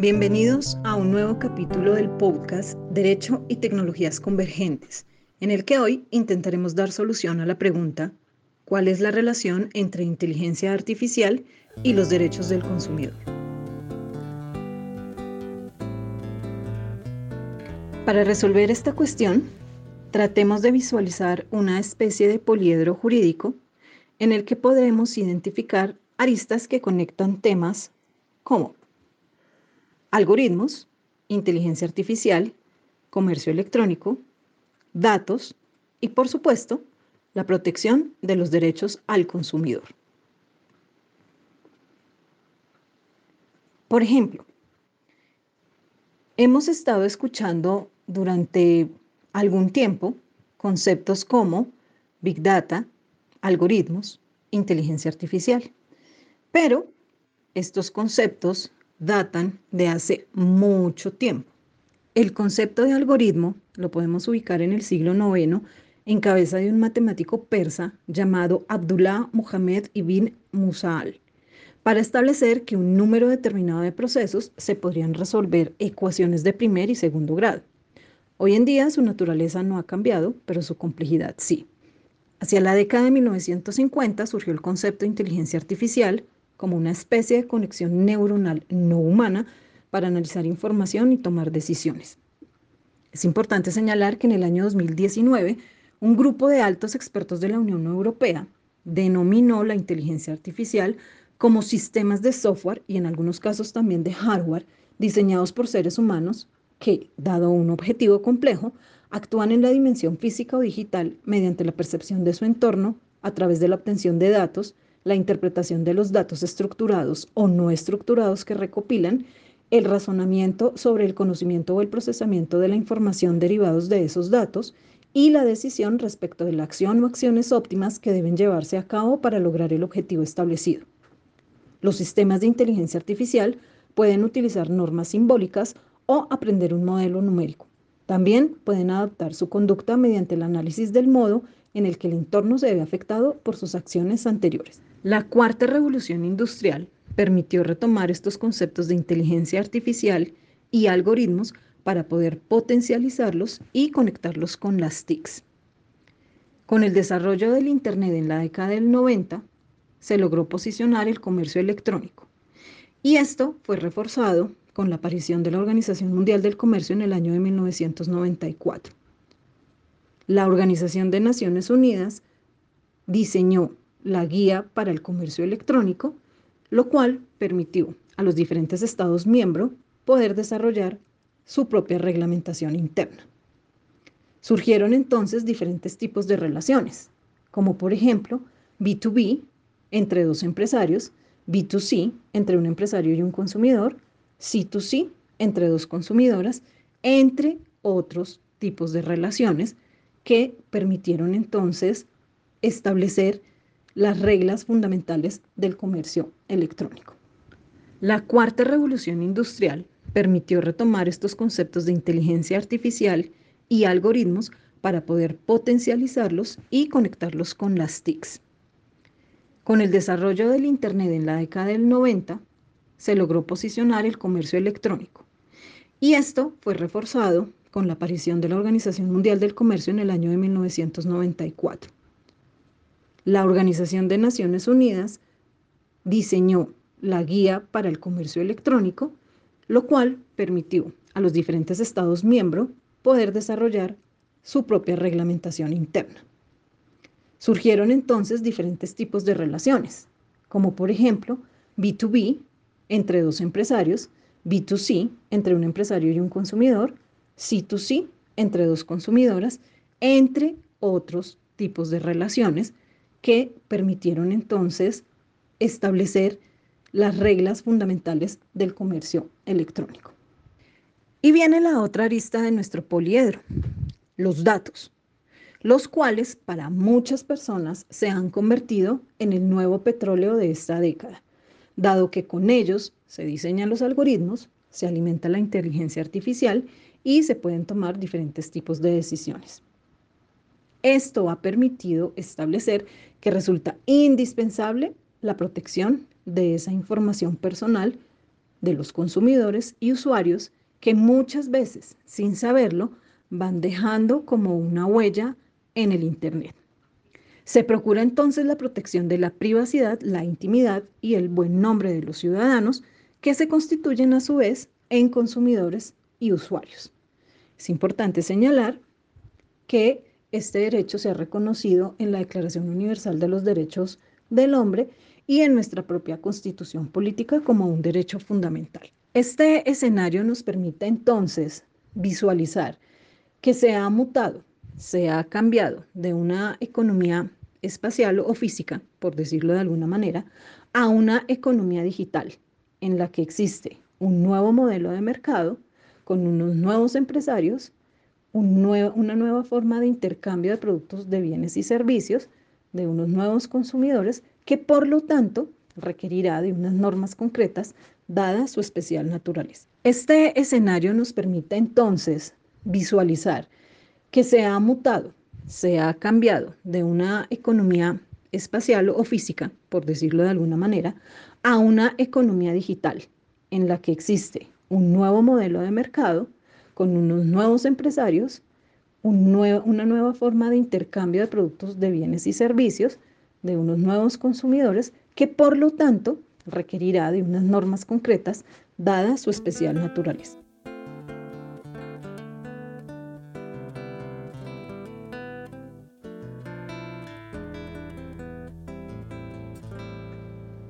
Bienvenidos a un nuevo capítulo del podcast Derecho y Tecnologías Convergentes, en el que hoy intentaremos dar solución a la pregunta ¿cuál es la relación entre inteligencia artificial y los derechos del consumidor? Para resolver esta cuestión, tratemos de visualizar una especie de poliedro jurídico en el que podremos identificar aristas que conectan temas como algoritmos, inteligencia artificial, comercio electrónico, datos y, por supuesto, la protección de los derechos al consumidor. Por ejemplo, hemos estado escuchando durante algún tiempo conceptos como Big Data, algoritmos, inteligencia artificial. Pero estos conceptos datan de hace mucho tiempo. El concepto de algoritmo lo podemos ubicar en el siglo IX en cabeza de un matemático persa llamado Abdullah Muhammad ibn Musaal, para establecer que un número determinado de procesos se podrían resolver ecuaciones de primer y segundo grado. Hoy en día su naturaleza no ha cambiado, pero su complejidad sí. Hacia la década de 1950 surgió el concepto de inteligencia artificial, como una especie de conexión neuronal no humana para analizar información y tomar decisiones. Es importante señalar que en el año 2019, un grupo de altos expertos de la Unión Europea denominó la inteligencia artificial como sistemas de software y en algunos casos también de hardware diseñados por seres humanos que, dado un objetivo complejo, actúan en la dimensión física o digital mediante la percepción de su entorno a través de la obtención de datos, la interpretación de los datos estructurados o no estructurados que recopilan, el razonamiento sobre el conocimiento o el procesamiento de la información derivados de esos datos y la decisión respecto de la acción o acciones óptimas que deben llevarse a cabo para lograr el objetivo establecido. Los sistemas de inteligencia artificial pueden utilizar normas simbólicas o aprender un modelo numérico. También pueden adaptar su conducta mediante el análisis del modo en el que el entorno se ve afectado por sus acciones anteriores. La cuarta revolución industrial permitió retomar estos conceptos de inteligencia artificial y algoritmos para poder potencializarlos y conectarlos con las TICs. Con el desarrollo del Internet en la década del 90, se logró posicionar el comercio electrónico. Y esto fue reforzado con la aparición de la Organización Mundial del Comercio en el año de 1994 la Organización de Naciones Unidas diseñó la guía para el comercio electrónico, lo cual permitió a los diferentes Estados miembros poder desarrollar su propia reglamentación interna. Surgieron entonces diferentes tipos de relaciones, como por ejemplo B2B entre dos empresarios, B2C entre un empresario y un consumidor, C2C entre dos consumidoras, entre otros tipos de relaciones que permitieron entonces establecer las reglas fundamentales del comercio electrónico. La cuarta revolución industrial permitió retomar estos conceptos de inteligencia artificial y algoritmos para poder potencializarlos y conectarlos con las TICs. Con el desarrollo del Internet en la década del 90, se logró posicionar el comercio electrónico. Y esto fue reforzado con la aparición de la Organización Mundial del Comercio en el año de 1994. La Organización de Naciones Unidas diseñó la guía para el comercio electrónico, lo cual permitió a los diferentes Estados miembros poder desarrollar su propia reglamentación interna. Surgieron entonces diferentes tipos de relaciones, como por ejemplo B2B entre dos empresarios, B2C entre un empresario y un consumidor, C2C entre dos consumidoras, entre otros tipos de relaciones que permitieron entonces establecer las reglas fundamentales del comercio electrónico. Y viene la otra arista de nuestro poliedro, los datos, los cuales para muchas personas se han convertido en el nuevo petróleo de esta década, dado que con ellos se diseñan los algoritmos, se alimenta la inteligencia artificial y se pueden tomar diferentes tipos de decisiones. Esto ha permitido establecer que resulta indispensable la protección de esa información personal de los consumidores y usuarios que muchas veces, sin saberlo, van dejando como una huella en el Internet. Se procura entonces la protección de la privacidad, la intimidad y el buen nombre de los ciudadanos, que se constituyen a su vez en consumidores y usuarios. Es importante señalar que este derecho se ha reconocido en la Declaración Universal de los Derechos del Hombre y en nuestra propia constitución política como un derecho fundamental. Este escenario nos permite entonces visualizar que se ha mutado, se ha cambiado de una economía espacial o física, por decirlo de alguna manera, a una economía digital en la que existe un nuevo modelo de mercado con unos nuevos empresarios, una nueva forma de intercambio de productos, de bienes y servicios, de unos nuevos consumidores, que por lo tanto requerirá de unas normas concretas dada su especial naturaleza. Este escenario nos permite entonces visualizar que se ha mutado, se ha cambiado de una economía espacial o física, por decirlo de alguna manera, a una economía digital en la que existe un nuevo modelo de mercado con unos nuevos empresarios, una nueva forma de intercambio de productos, de bienes y servicios, de unos nuevos consumidores, que por lo tanto requerirá de unas normas concretas dada su especial naturaleza.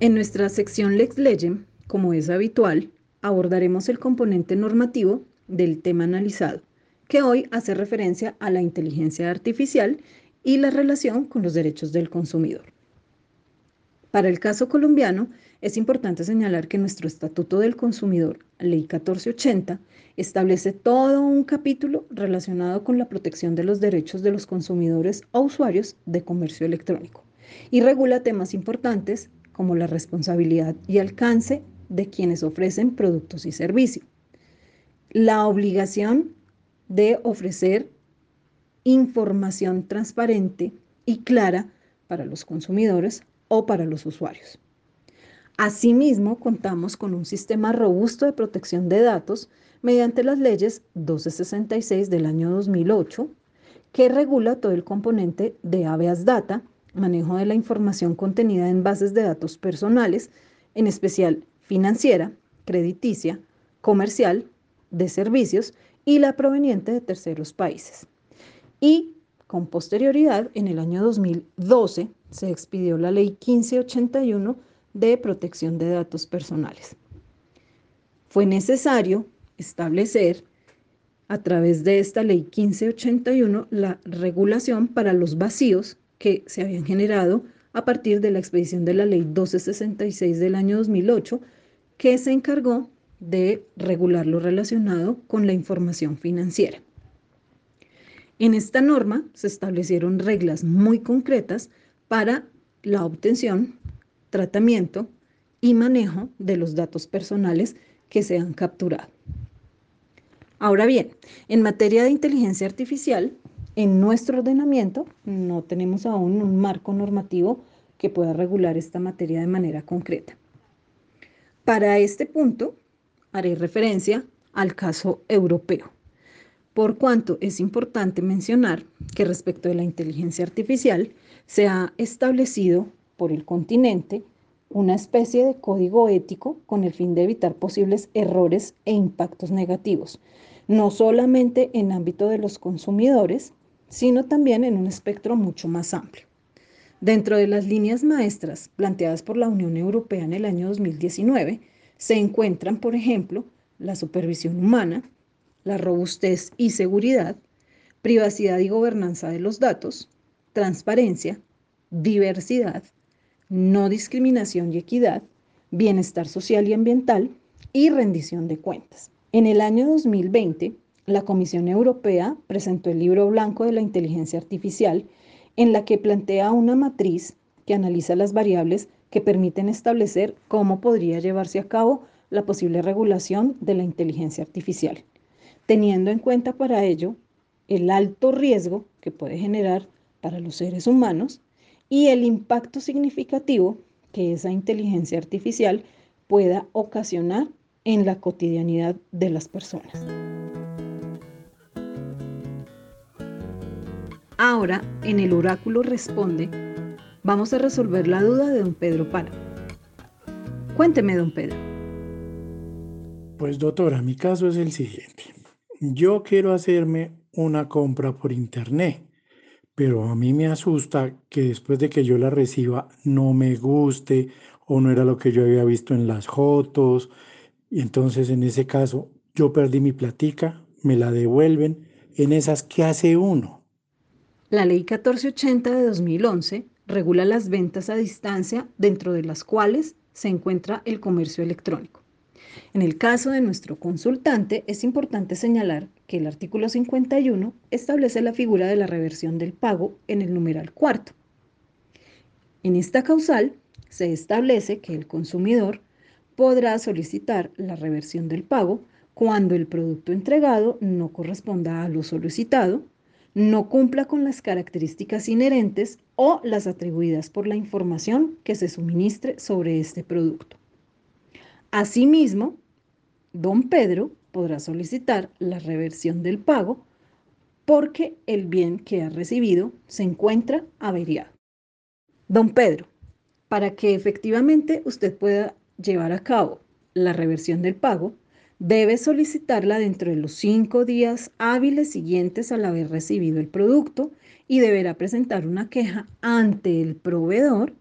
En nuestra sección Lex Legem, como es habitual, abordaremos el componente normativo del tema analizado, que hoy hace referencia a la inteligencia artificial y la relación con los derechos del consumidor. Para el caso colombiano, es importante señalar que nuestro Estatuto del Consumidor, Ley 1480, establece todo un capítulo relacionado con la protección de los derechos de los consumidores o usuarios de comercio electrónico y regula temas importantes como la responsabilidad y alcance de quienes ofrecen productos y servicios. La obligación de ofrecer información transparente y clara para los consumidores o para los usuarios. Asimismo, contamos con un sistema robusto de protección de datos mediante las leyes 1266 del año 2008, que regula todo el componente de habeas data manejo de la información contenida en bases de datos personales, en especial financiera, crediticia, comercial, de servicios y la proveniente de terceros países. Y con posterioridad, en el año 2012, se expidió la Ley 1581 de protección de datos personales. Fue necesario establecer a través de esta Ley 1581 la regulación para los vacíos que se habían generado a partir de la expedición de la ley 1266 del año 2008, que se encargó de regular lo relacionado con la información financiera. En esta norma se establecieron reglas muy concretas para la obtención, tratamiento y manejo de los datos personales que se han capturado. Ahora bien, en materia de inteligencia artificial, en nuestro ordenamiento no tenemos aún un marco normativo que pueda regular esta materia de manera concreta. Para este punto, haré referencia al caso europeo, por cuanto es importante mencionar que respecto de la inteligencia artificial se ha establecido por el continente una especie de código ético con el fin de evitar posibles errores e impactos negativos, no solamente en ámbito de los consumidores, sino también en un espectro mucho más amplio. Dentro de las líneas maestras planteadas por la Unión Europea en el año 2019 se encuentran, por ejemplo, la supervisión humana, la robustez y seguridad, privacidad y gobernanza de los datos, transparencia, diversidad, no discriminación y equidad, bienestar social y ambiental y rendición de cuentas. En el año 2020, la Comisión Europea presentó el libro blanco de la inteligencia artificial en la que plantea una matriz que analiza las variables que permiten establecer cómo podría llevarse a cabo la posible regulación de la inteligencia artificial, teniendo en cuenta para ello el alto riesgo que puede generar para los seres humanos y el impacto significativo que esa inteligencia artificial pueda ocasionar en la cotidianidad de las personas. Ahora, en el oráculo responde, vamos a resolver la duda de don Pedro Para. Cuénteme, don Pedro. Pues doctora, mi caso es el siguiente. Yo quiero hacerme una compra por internet, pero a mí me asusta que después de que yo la reciba no me guste o no era lo que yo había visto en las fotos. Y entonces en ese caso yo perdí mi platica, me la devuelven. En esas, ¿qué hace uno? La Ley 1480 de 2011 regula las ventas a distancia dentro de las cuales se encuentra el comercio electrónico. En el caso de nuestro consultante, es importante señalar que el artículo 51 establece la figura de la reversión del pago en el numeral cuarto. En esta causal se establece que el consumidor podrá solicitar la reversión del pago cuando el producto entregado no corresponda a lo solicitado no cumpla con las características inherentes o las atribuidas por la información que se suministre sobre este producto. Asimismo, don Pedro podrá solicitar la reversión del pago porque el bien que ha recibido se encuentra averiado. Don Pedro, para que efectivamente usted pueda llevar a cabo la reversión del pago, debe solicitarla dentro de los cinco días hábiles siguientes al haber recibido el producto y deberá presentar una queja ante el proveedor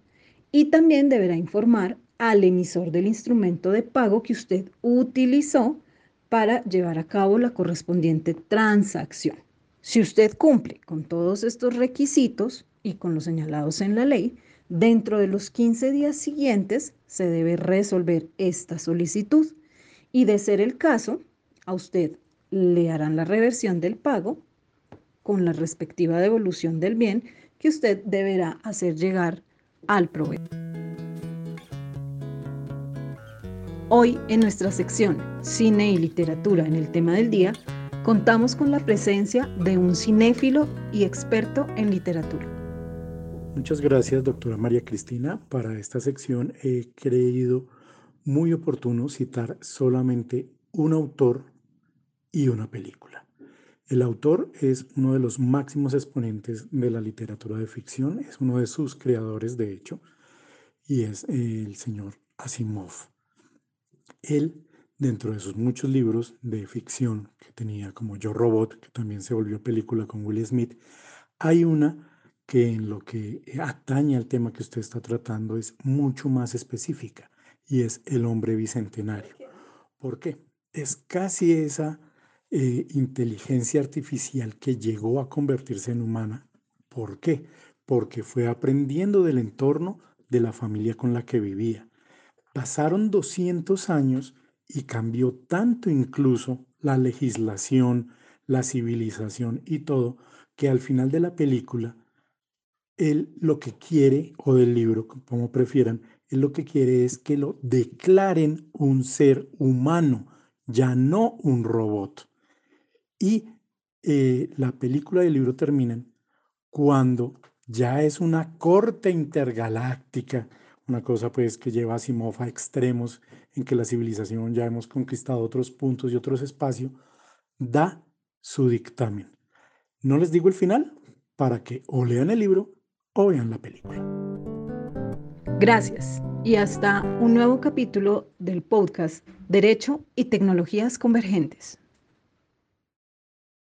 y también deberá informar al emisor del instrumento de pago que usted utilizó para llevar a cabo la correspondiente transacción. Si usted cumple con todos estos requisitos y con los señalados en la ley, dentro de los 15 días siguientes se debe resolver esta solicitud y de ser el caso, a usted le harán la reversión del pago con la respectiva devolución del bien que usted deberá hacer llegar al proveedor. Hoy en nuestra sección Cine y Literatura en el tema del día, contamos con la presencia de un cinéfilo y experto en literatura. Muchas gracias, doctora María Cristina. Para esta sección he creído muy oportuno citar solamente un autor y una película. El autor es uno de los máximos exponentes de la literatura de ficción, es uno de sus creadores, de hecho, y es el señor Asimov. Él, dentro de sus muchos libros de ficción que tenía, como Yo Robot, que también se volvió película con Will Smith, hay una que en lo que atañe al tema que usted está tratando es mucho más específica y es el hombre bicentenario. ¿Por qué? Es casi esa eh, inteligencia artificial que llegó a convertirse en humana. ¿Por qué? Porque fue aprendiendo del entorno de la familia con la que vivía. Pasaron 200 años y cambió tanto incluso la legislación, la civilización y todo, que al final de la película, él lo que quiere, o del libro, como prefieran, él lo que quiere es que lo declaren un ser humano, ya no un robot. Y eh, la película y el libro terminan cuando ya es una corte intergaláctica, una cosa pues que lleva a Simov a extremos en que la civilización ya hemos conquistado otros puntos y otros espacios, da su dictamen. No les digo el final para que o lean el libro o vean la película. Gracias y hasta un nuevo capítulo del podcast Derecho y Tecnologías Convergentes.